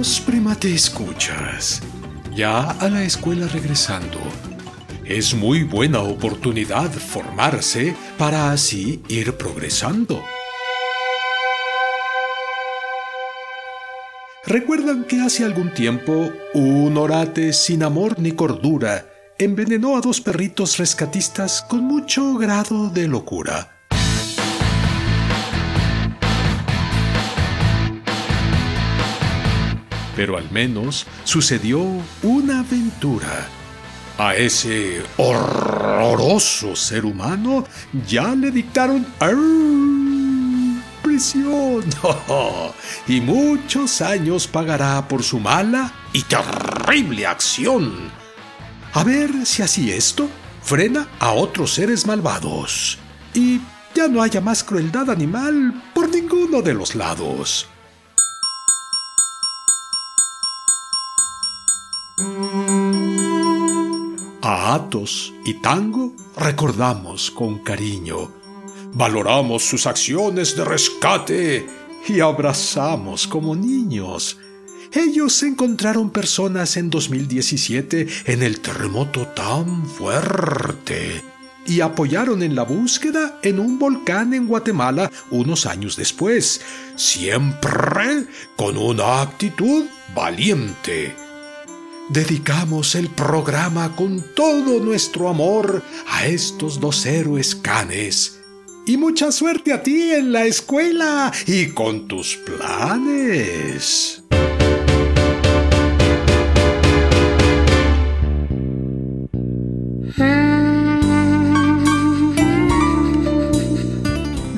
Queridos primate escuchas, ya a la escuela regresando. Es muy buena oportunidad formarse para así ir progresando. ¿Recuerdan que hace algún tiempo un orate sin amor ni cordura envenenó a dos perritos rescatistas con mucho grado de locura? Pero al menos sucedió una aventura. A ese horroroso ser humano ya le dictaron prisión y muchos años pagará por su mala y terrible acción. A ver si así esto frena a otros seres malvados y ya no haya más crueldad animal por ninguno de los lados. A Atos y Tango recordamos con cariño, valoramos sus acciones de rescate y abrazamos como niños. Ellos encontraron personas en 2017 en el terremoto tan fuerte y apoyaron en la búsqueda en un volcán en Guatemala unos años después, siempre con una actitud valiente dedicamos el programa con todo nuestro amor a estos dos héroes canes. Y mucha suerte a ti en la escuela y con tus planes.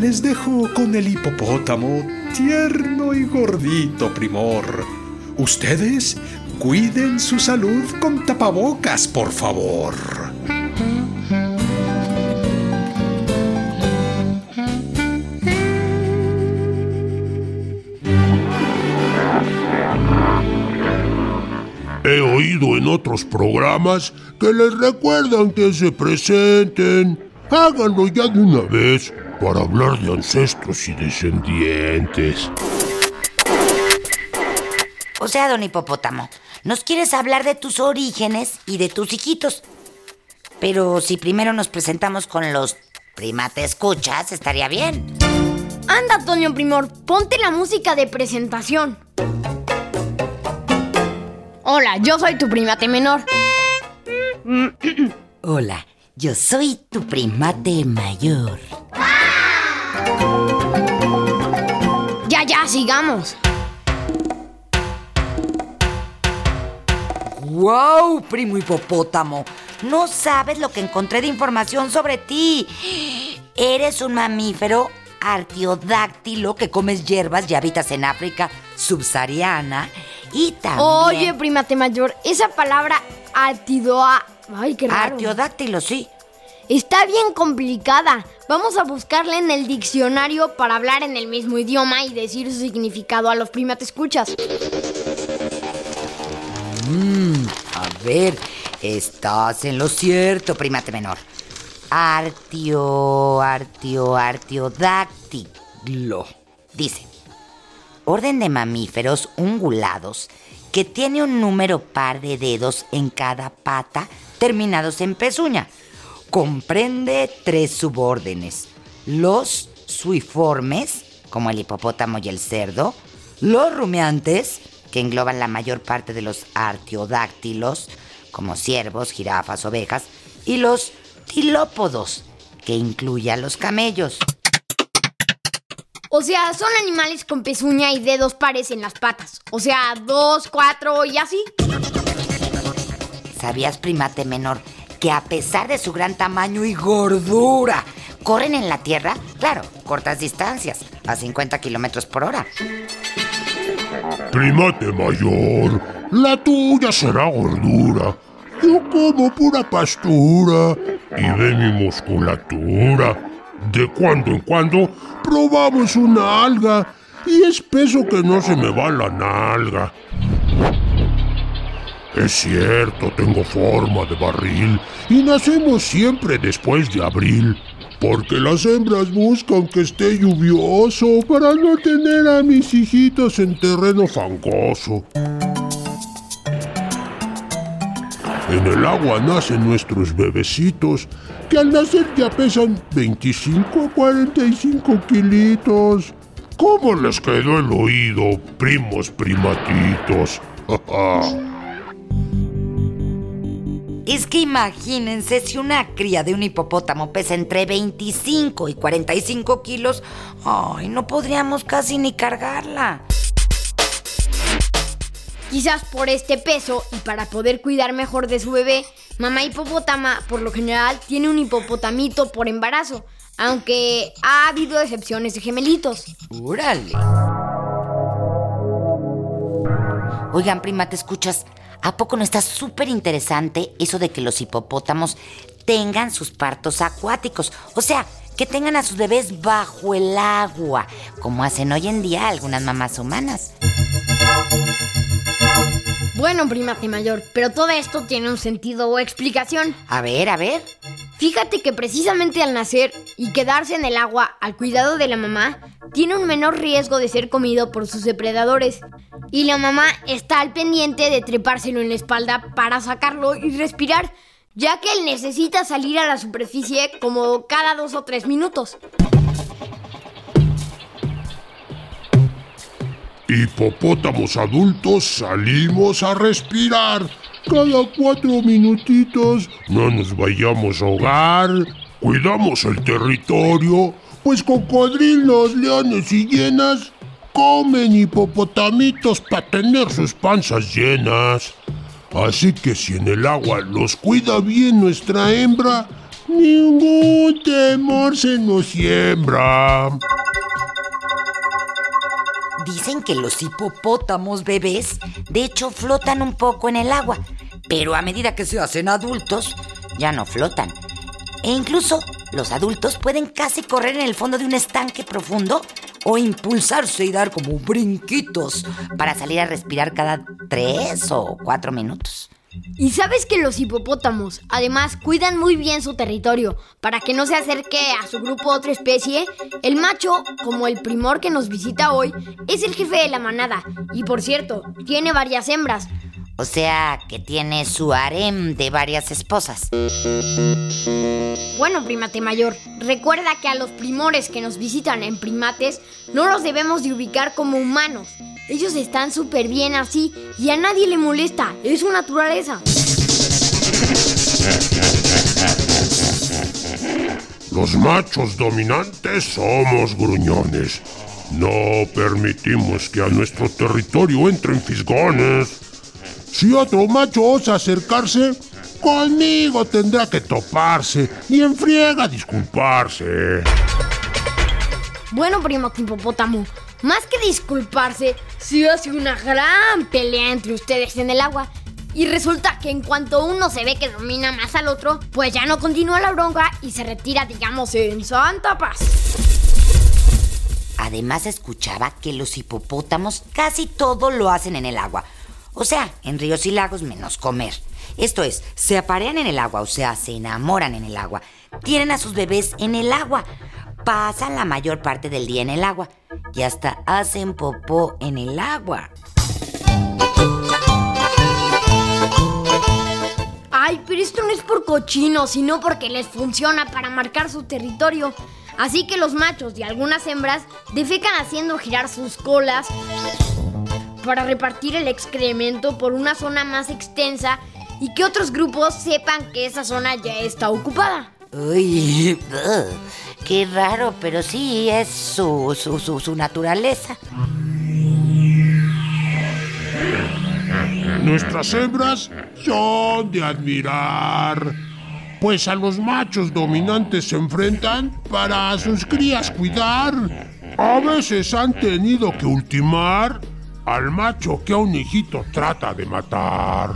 Les dejo con el hipopótamo tierno y gordito primor. Ustedes Cuiden su salud con tapabocas, por favor. He oído en otros programas que les recuerdan que se presenten. Háganlo ya de una vez para hablar de ancestros y descendientes. O sea, don hipopótamo, nos quieres hablar de tus orígenes y de tus hijitos. Pero si primero nos presentamos con los primate escuchas, estaría bien. Anda, Toño Primor, ponte la música de presentación. Hola, yo soy tu primate menor. Hola, yo soy tu primate mayor. Ya, ya, sigamos. ¡Wow, primo hipopótamo! No sabes lo que encontré de información sobre ti. Eres un mamífero artiodáctilo que comes hierbas y habitas en África subsahariana y también... Oye, primate mayor, esa palabra artidoa... Ay, qué raro. Artiodáctilo, sí. Está bien complicada. Vamos a buscarla en el diccionario para hablar en el mismo idioma y decir su significado a los primates escuchas. Mm, a ver, estás en lo cierto, primate menor. Artio, artio, artiodáctilo. Dice, orden de mamíferos ungulados que tiene un número par de dedos en cada pata terminados en pezuña. Comprende tres subórdenes. Los suiformes, como el hipopótamo y el cerdo. Los rumiantes, que engloban la mayor parte de los artiodáctilos, como ciervos, jirafas, ovejas, y los tilópodos, que incluye a los camellos. O sea, son animales con pezuña y dedos pares en las patas. O sea, dos, cuatro y así. ¿Sabías, primate menor, que a pesar de su gran tamaño y gordura, corren en la tierra, claro, cortas distancias, a 50 kilómetros por hora. Primate mayor, la tuya será gordura. Yo como pura pastura y ve mi musculatura. De cuando en cuando probamos una alga y es peso que no se me va la nalga. Es cierto, tengo forma de barril y nacemos siempre después de abril, porque las hembras buscan que esté lluvioso para no tener a mis hijitos en terreno fangoso. En el agua nacen nuestros bebecitos, que al nacer ya pesan 25 a 45 kilitos. ¿Cómo les quedó el oído, primos primatitos? Es que imagínense si una cría de un hipopótamo pesa entre 25 y 45 kilos, ay, no podríamos casi ni cargarla. Quizás por este peso y para poder cuidar mejor de su bebé, mamá hipopótama por lo general tiene un hipopotamito por embarazo, aunque ha habido excepciones de gemelitos. ¡Órale! Oigan, prima, ¿te escuchas? ¿A poco no está súper interesante eso de que los hipopótamos tengan sus partos acuáticos? O sea, que tengan a sus bebés bajo el agua, como hacen hoy en día algunas mamás humanas. Bueno, primate mayor, pero todo esto tiene un sentido o explicación. A ver, a ver. Fíjate que precisamente al nacer y quedarse en el agua al cuidado de la mamá, tiene un menor riesgo de ser comido por sus depredadores. Y la mamá está al pendiente de trepárselo en la espalda para sacarlo y respirar, ya que él necesita salir a la superficie como cada dos o tres minutos. Hipopótamos adultos salimos a respirar. Cada cuatro minutitos no nos vayamos a ahogar. Cuidamos el territorio, pues cocodrilos, leones y hienas comen hipopotamitos para tener sus panzas llenas. Así que si en el agua los cuida bien nuestra hembra, ningún temor se nos siembra. Dicen que los hipopótamos bebés, de hecho, flotan un poco en el agua, pero a medida que se hacen adultos, ya no flotan. E incluso los adultos pueden casi correr en el fondo de un estanque profundo o impulsarse y dar como brinquitos para salir a respirar cada tres o cuatro minutos. Y sabes que los hipopótamos además cuidan muy bien su territorio para que no se acerque a su grupo otra especie. El macho, como el primor que nos visita hoy, es el jefe de la manada y por cierto, tiene varias hembras. O sea, que tiene su harem de varias esposas. Bueno, primate mayor, recuerda que a los primores que nos visitan en primates no los debemos de ubicar como humanos. Ellos están súper bien así y a nadie le molesta, es su naturaleza. Los machos dominantes somos gruñones. No permitimos que a nuestro territorio entren fisgones. Si otro macho osa acercarse, conmigo tendrá que toparse y en friega disculparse. Bueno, primo hipopótamo, más que disculparse, se hace una gran pelea entre ustedes en el agua. Y resulta que en cuanto uno se ve que domina más al otro, pues ya no continúa la bronca y se retira, digamos, en santa paz. Además escuchaba que los hipopótamos casi todo lo hacen en el agua. O sea, en ríos y lagos menos comer. Esto es, se aparean en el agua, o sea, se enamoran en el agua. Tienen a sus bebés en el agua. Pasan la mayor parte del día en el agua. Y hasta hacen popó en el agua. Ay, pero esto no es por cochino, sino porque les funciona para marcar su territorio. Así que los machos y algunas hembras defecan haciendo girar sus colas para repartir el excremento por una zona más extensa y que otros grupos sepan que esa zona ya está ocupada. Uy, qué raro, pero sí es su, su, su, su naturaleza. Nuestras hembras son de admirar. pues a los machos dominantes se enfrentan para a sus crías cuidar. A veces han tenido que ultimar al macho que a un hijito trata de matar.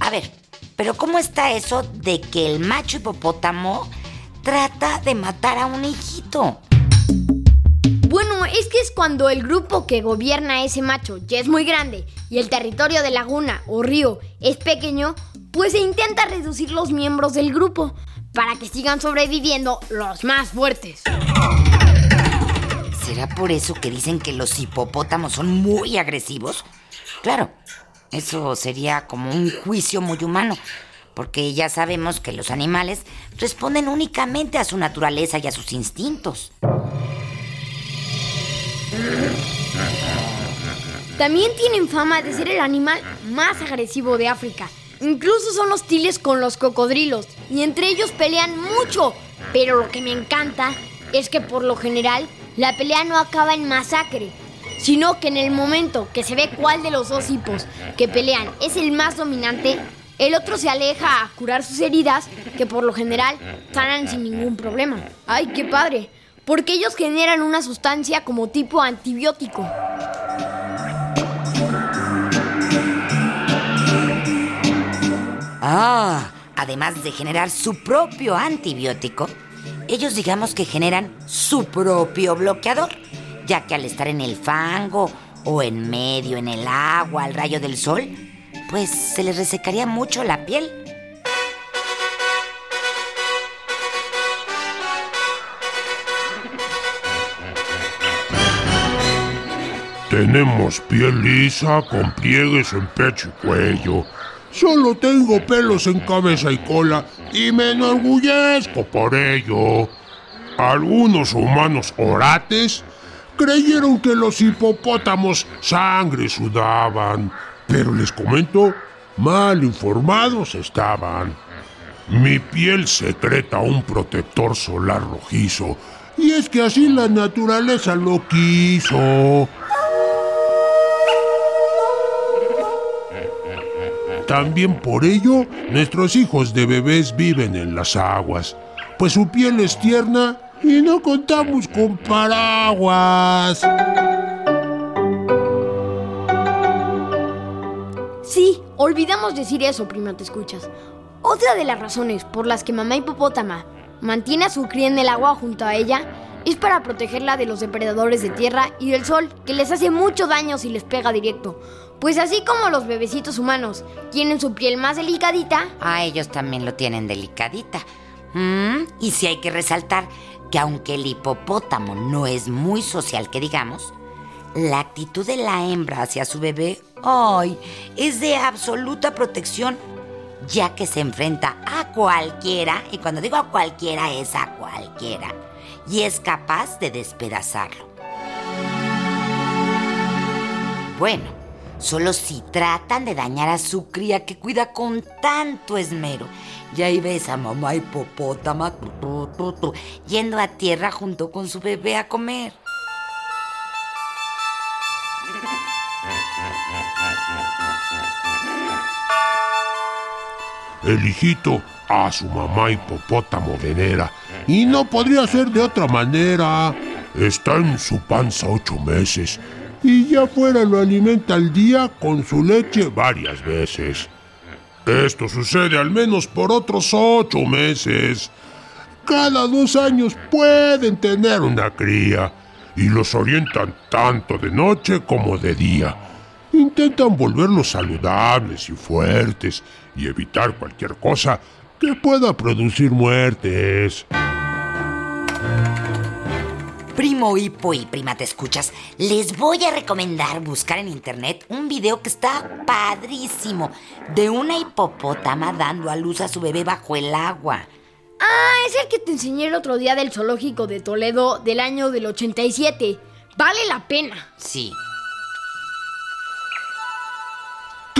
A ver, pero ¿cómo está eso de que el macho hipopótamo trata de matar a un hijito? Bueno, es que es cuando el grupo que gobierna ese macho ya es muy grande y el territorio de laguna o río es pequeño, pues se intenta reducir los miembros del grupo para que sigan sobreviviendo los más fuertes. ¿Será por eso que dicen que los hipopótamos son muy agresivos? Claro, eso sería como un juicio muy humano, porque ya sabemos que los animales responden únicamente a su naturaleza y a sus instintos. También tienen fama de ser el animal más agresivo de África. Incluso son hostiles con los cocodrilos y entre ellos pelean mucho. Pero lo que me encanta es que por lo general la pelea no acaba en masacre, sino que en el momento que se ve cuál de los dos hipos que pelean es el más dominante, el otro se aleja a curar sus heridas que por lo general sanan sin ningún problema. ¡Ay, qué padre! porque ellos generan una sustancia como tipo antibiótico. Ah, además de generar su propio antibiótico, ellos digamos que generan su propio bloqueador, ya que al estar en el fango o en medio, en el agua, al rayo del sol, pues se les resecaría mucho la piel Tenemos piel lisa con pliegues en pecho y cuello. Solo tengo pelos en cabeza y cola y me enorgullezco por ello. Algunos humanos orates creyeron que los hipopótamos sangre sudaban, pero les comento, mal informados estaban. Mi piel secreta un protector solar rojizo, y es que así la naturaleza lo quiso. También por ello, nuestros hijos de bebés viven en las aguas, pues su piel es tierna y no contamos con paraguas. Sí, olvidamos decir eso, prima, te escuchas. Otra de las razones por las que mamá hipopótama mantiene a su cría en el agua junto a ella es para protegerla de los depredadores de tierra y del sol, que les hace mucho daño si les pega directo. Pues así como los bebecitos humanos tienen su piel más delicadita, a ellos también lo tienen delicadita. Mm, y si hay que resaltar que aunque el hipopótamo no es muy social, que digamos, la actitud de la hembra hacia su bebé, ¡ay! es de absoluta protección, ya que se enfrenta a cualquiera, y cuando digo a cualquiera es a cualquiera, y es capaz de despedazarlo. Bueno, solo si tratan de dañar a su cría que cuida con tanto esmero. Y ahí ves a mamá hipopótama yendo a tierra junto con su bebé a comer. El hijito a su mamá hipopótamo venera y no podría ser de otra manera. Está en su panza ocho meses y ya fuera lo alimenta al día con su leche varias veces. Esto sucede al menos por otros ocho meses. Cada dos años pueden tener una cría y los orientan tanto de noche como de día. Intentan volverlos saludables y fuertes y evitar cualquier cosa que pueda producir muertes. Primo Hipo y prima te escuchas, les voy a recomendar buscar en internet un video que está padrísimo de una hipopótama dando a luz a su bebé bajo el agua. Ah, es el que te enseñé el otro día del zoológico de Toledo del año del 87. Vale la pena. Sí.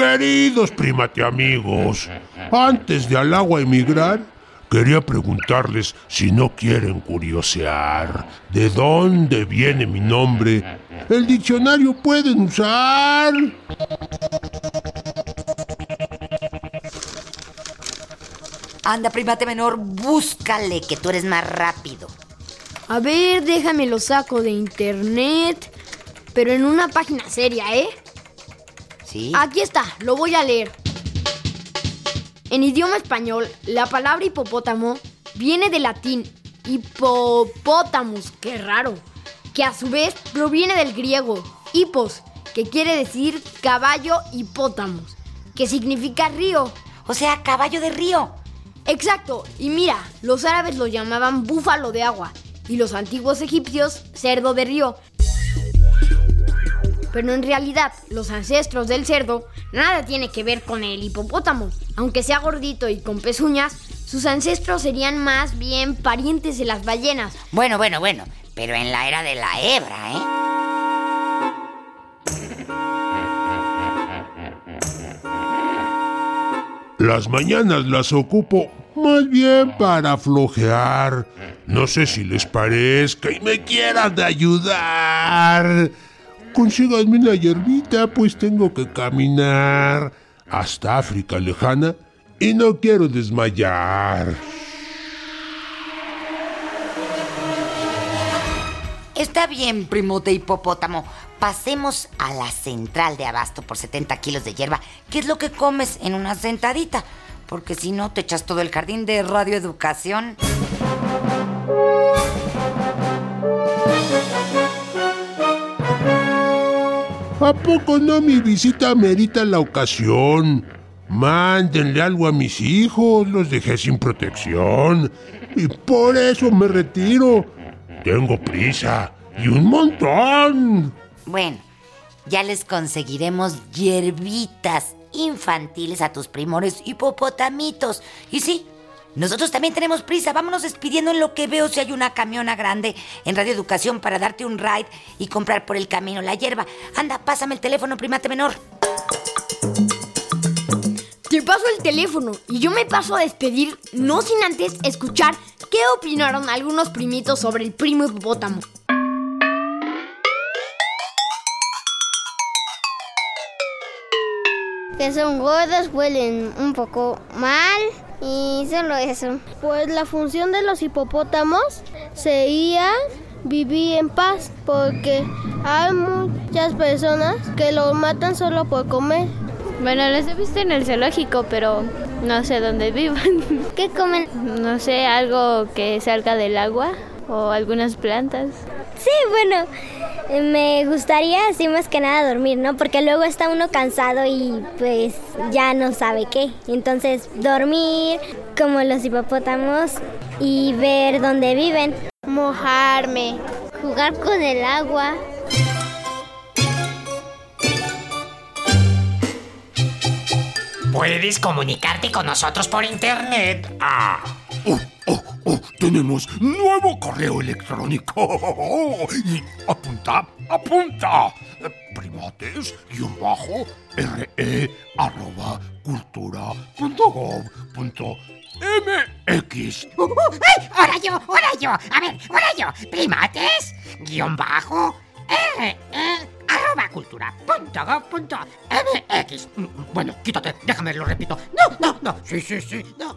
Queridos primate amigos, antes de al agua emigrar, Quería preguntarles si no quieren curiosear de dónde viene mi nombre. El diccionario pueden usar. Anda, primate menor, búscale, que tú eres más rápido. A ver, déjame lo saco de internet. Pero en una página seria, ¿eh? ¿Sí? Aquí está, lo voy a leer. En idioma español, la palabra hipopótamo viene del latín hipopótamus, qué raro, que a su vez proviene del griego hipos, que quiere decir caballo hipótamos, que significa río. O sea, caballo de río. Exacto, y mira, los árabes lo llamaban búfalo de agua y los antiguos egipcios cerdo de río. Pero en realidad, los ancestros del cerdo nada tiene que ver con el hipopótamo. Aunque sea gordito y con pezuñas, sus ancestros serían más bien parientes de las ballenas. Bueno, bueno, bueno, pero en la era de la hebra, ¿eh? Las mañanas las ocupo más bien para flojear. No sé si les parezca y me quieran de ayudar. Consíganme una hierbita, pues tengo que caminar hasta África lejana y no quiero desmayar. Está bien, primote hipopótamo. Pasemos a la central de abasto por 70 kilos de hierba. ¿Qué es lo que comes en una sentadita? Porque si no, te echas todo el jardín de radioeducación. ¿A poco no mi visita merita la ocasión? Mándenle algo a mis hijos, los dejé sin protección. Y por eso me retiro. Tengo prisa y un montón. Bueno, ya les conseguiremos hierbitas infantiles a tus primores hipopotamitos. Y sí, nosotros también tenemos prisa. Vámonos despidiendo en lo que veo si hay una camiona grande en Radio Educación para darte un ride y comprar por el camino la hierba. Anda, pásame el teléfono, primate menor. Te paso el teléfono y yo me paso a despedir, no sin antes escuchar qué opinaron algunos primitos sobre el primo hipopótamo. que son gordos, huelen un poco mal y solo eso. Pues la función de los hipopótamos sería vivir en paz porque hay muchas personas que los matan solo por comer. Bueno, los he visto en el zoológico, pero no sé dónde vivan. ¿Qué comen? No sé, algo que salga del agua o algunas plantas. Sí, bueno, me gustaría así más que nada dormir, ¿no? Porque luego está uno cansado y pues ya no sabe qué. Entonces, dormir como los hipopótamos y ver dónde viven. Mojarme. Jugar con el agua. Puedes comunicarte con nosotros por internet. Ah. Oh, tenemos nuevo correo electrónico. Y apunta, apunta. Primates, guion bajo, re, arroba, cultura, punto gov, punto mx. ¡Ay! ¡Ahora yo! ¡Ahora yo! A ver, ahora yo. Primates, guion bajo, re, arroba cultura punto gov punto mx. Bueno, quítate, déjame, lo repito. No, no, no. Sí, sí, sí, no.